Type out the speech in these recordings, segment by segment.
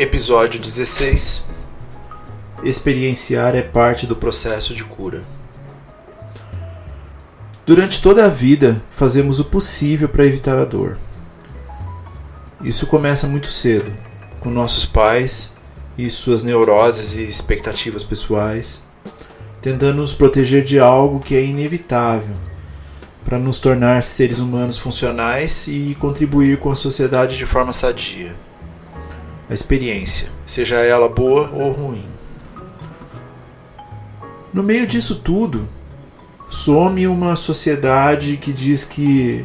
Episódio 16 Experienciar é parte do processo de cura. Durante toda a vida, fazemos o possível para evitar a dor. Isso começa muito cedo, com nossos pais e suas neuroses e expectativas pessoais, tentando nos proteger de algo que é inevitável, para nos tornar seres humanos funcionais e contribuir com a sociedade de forma sadia a experiência, seja ela boa ou ruim. No meio disso tudo, some uma sociedade que diz que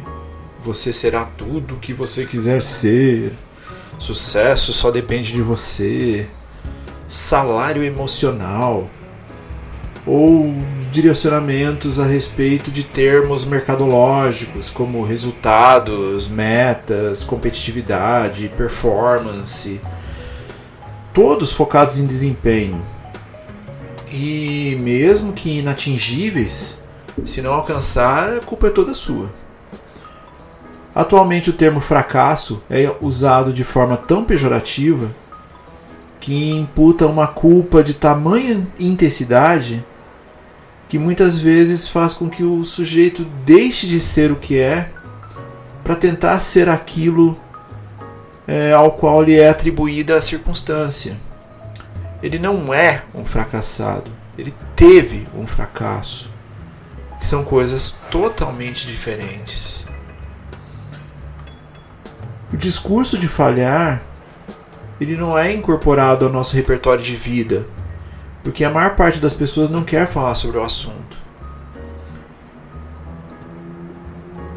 você será tudo o que você quiser ser, sucesso só depende de você, salário emocional, ou direcionamentos a respeito de termos mercadológicos como resultados, metas, competitividade, performance, todos focados em desempenho. E mesmo que inatingíveis, se não alcançar, a culpa é toda sua. Atualmente o termo fracasso é usado de forma tão pejorativa que imputa uma culpa de tamanha intensidade que muitas vezes faz com que o sujeito deixe de ser o que é para tentar ser aquilo é, ao qual lhe é atribuída a circunstância. Ele não é um fracassado, ele teve um fracasso, que são coisas totalmente diferentes. O discurso de falhar ele não é incorporado ao nosso repertório de vida porque a maior parte das pessoas não quer falar sobre o assunto.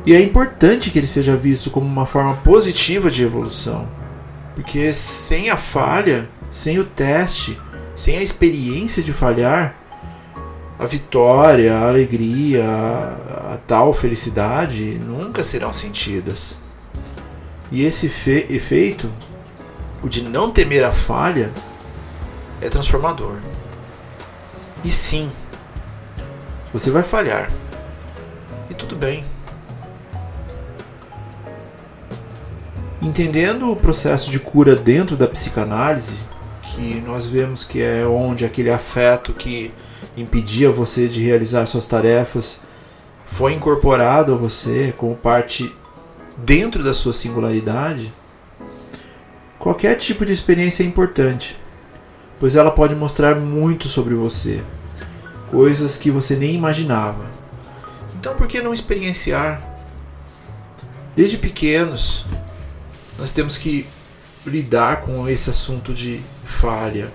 E é importante que ele seja visto como uma forma positiva de evolução, porque sem a falha, sem o teste, sem a experiência de falhar, a vitória, a alegria, a, tal felicidade nunca serão sentidas. E esse efeito, o de não temer a falha, é transformador. E sim, você vai falhar. E tudo bem. Entendendo o processo de cura dentro da psicanálise, que nós vemos que é onde aquele afeto que impedia você de realizar suas tarefas foi incorporado a você como parte dentro da sua singularidade, qualquer tipo de experiência é importante pois ela pode mostrar muito sobre você, coisas que você nem imaginava. Então, por que não experienciar? Desde pequenos, nós temos que lidar com esse assunto de falha.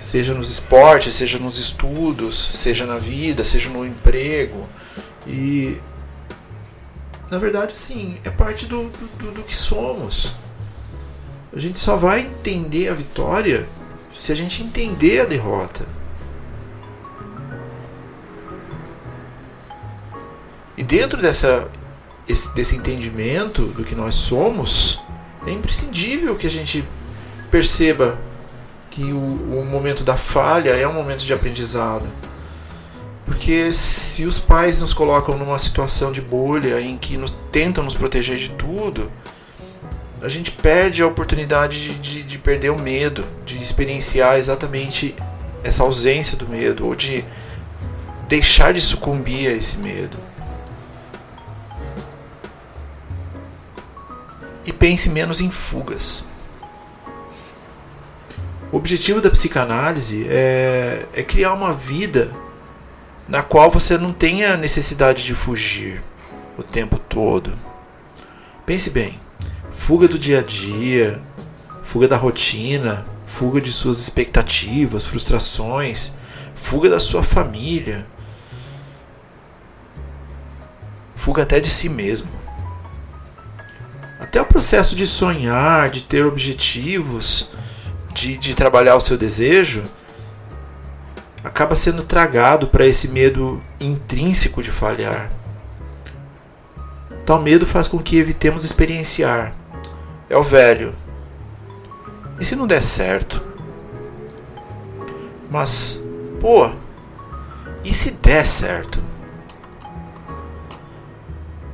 Seja nos esportes, seja nos estudos, seja na vida, seja no emprego. E na verdade, sim, é parte do, do, do que somos. A gente só vai entender a vitória se a gente entender a derrota. E dentro dessa, esse, desse entendimento do que nós somos, é imprescindível que a gente perceba que o, o momento da falha é um momento de aprendizado. Porque se os pais nos colocam numa situação de bolha em que nos, tentam nos proteger de tudo, a gente perde a oportunidade de, de, de, perder o medo, de experienciar exatamente essa ausência do medo, ou de deixar de sucumbir a esse medo. E pense menos em fugas. O objetivo da psicanálise é, é criar uma vida na qual você não tenha necessidade de fugir o tempo todo. Pense bem fuga do dia a dia, fuga da rotina, fuga de suas expectativas, frustrações, fuga da sua família, fuga até de si mesmo. Até o processo de sonhar, de ter objetivos, de, de trabalhar o seu desejo, acaba sendo tragado para esse medo intrínseco de falhar. Tal medo faz com que evitemos experienciar. É o velho. E se não der certo? Mas, pô, e se der certo?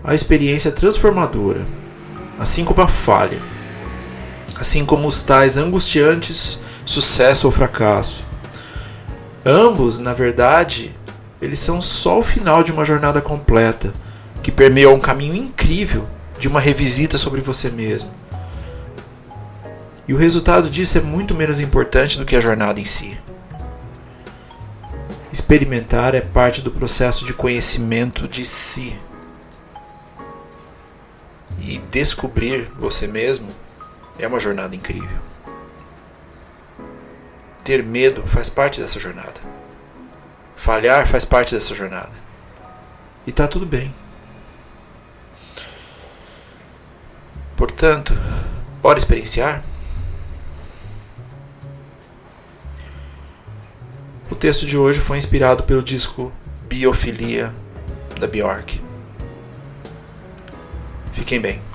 A experiência transformadora, assim como a falha, assim como os tais angustiantes sucesso ou fracasso. Ambos, na verdade, eles são só o final de uma jornada completa, que permeia um caminho incrível de uma revisita sobre você mesmo. E o resultado disso é muito menos importante do que a jornada em si. Experimentar é parte do processo de conhecimento de si. E descobrir você mesmo é uma jornada incrível. Ter medo faz parte dessa jornada. Falhar faz parte dessa jornada. E tá tudo bem. Portanto, bora experienciar? O texto de hoje foi inspirado pelo disco Biofilia da Bjork. Fiquem bem.